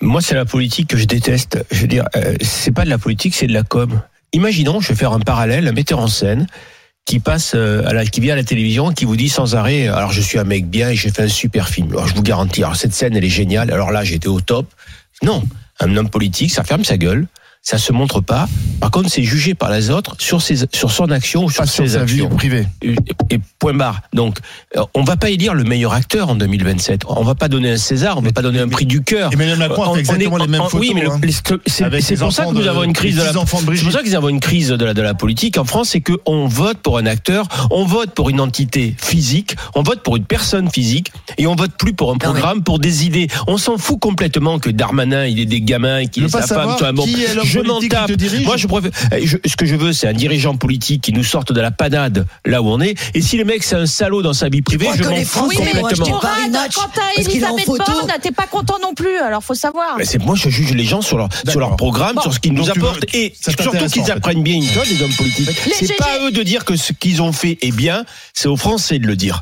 Moi, c'est la politique que je déteste. Je veux dire, euh, c'est pas de la politique, c'est de la com. Imaginons, je vais faire un parallèle, un metteur en scène qui passe euh, à la, qui vient à la télévision, qui vous dit sans arrêt, alors je suis un mec bien et j'ai fait un super film. Alors je vous garantis, alors cette scène elle est géniale. Alors là, j'étais au top. Non, un homme politique, ça ferme sa gueule, ça se montre pas. Par contre, c'est jugé par les autres sur ses, sur son action ou sur Pas sur ses sa vie actions. privée. Et, et point barre. Donc, euh, on va pas élire le meilleur acteur en 2027. On va pas donner un César, on va pas donner un prix du cœur. Emmanuel Macron a On- fait on exactement est- les mêmes photos. Oui, mais hein. c'est pour ça que nous de- avons une crise de la. C'est pour ça que nous avons une crise de la, de la politique en France, c'est qu'on vote pour un acteur, on vote pour une entité physique, on vote pour une personne physique, et on vote plus pour un programme, pour des idées. On s'en fout complètement que Darmanin, il ait des gamins, qu'il ait veux pas sa femme, savoir toi, bon, qui est l'homme je m'en tape. Moi, je préfère. eh, je- ce que je veux, c'est un dirigeant politique qui nous sorte de la panade là où on est. Et si le mec c'est un salaud dans sa vie privée, je m'en fous complètement. Paris Conrad, Match, quand t'as Elisabeth. Borne, t'es pas content non plus, alors faut savoir. Mais c'est moi je juge les gens sur leur sur leur programme, Bon. sur ce qu'ils nous apportent et surtout qu'ils apprennent bien une code les hommes politiques. C'est pas à eux de dire que ce qu'ils ont fait est bien, c'est aux Français de le dire.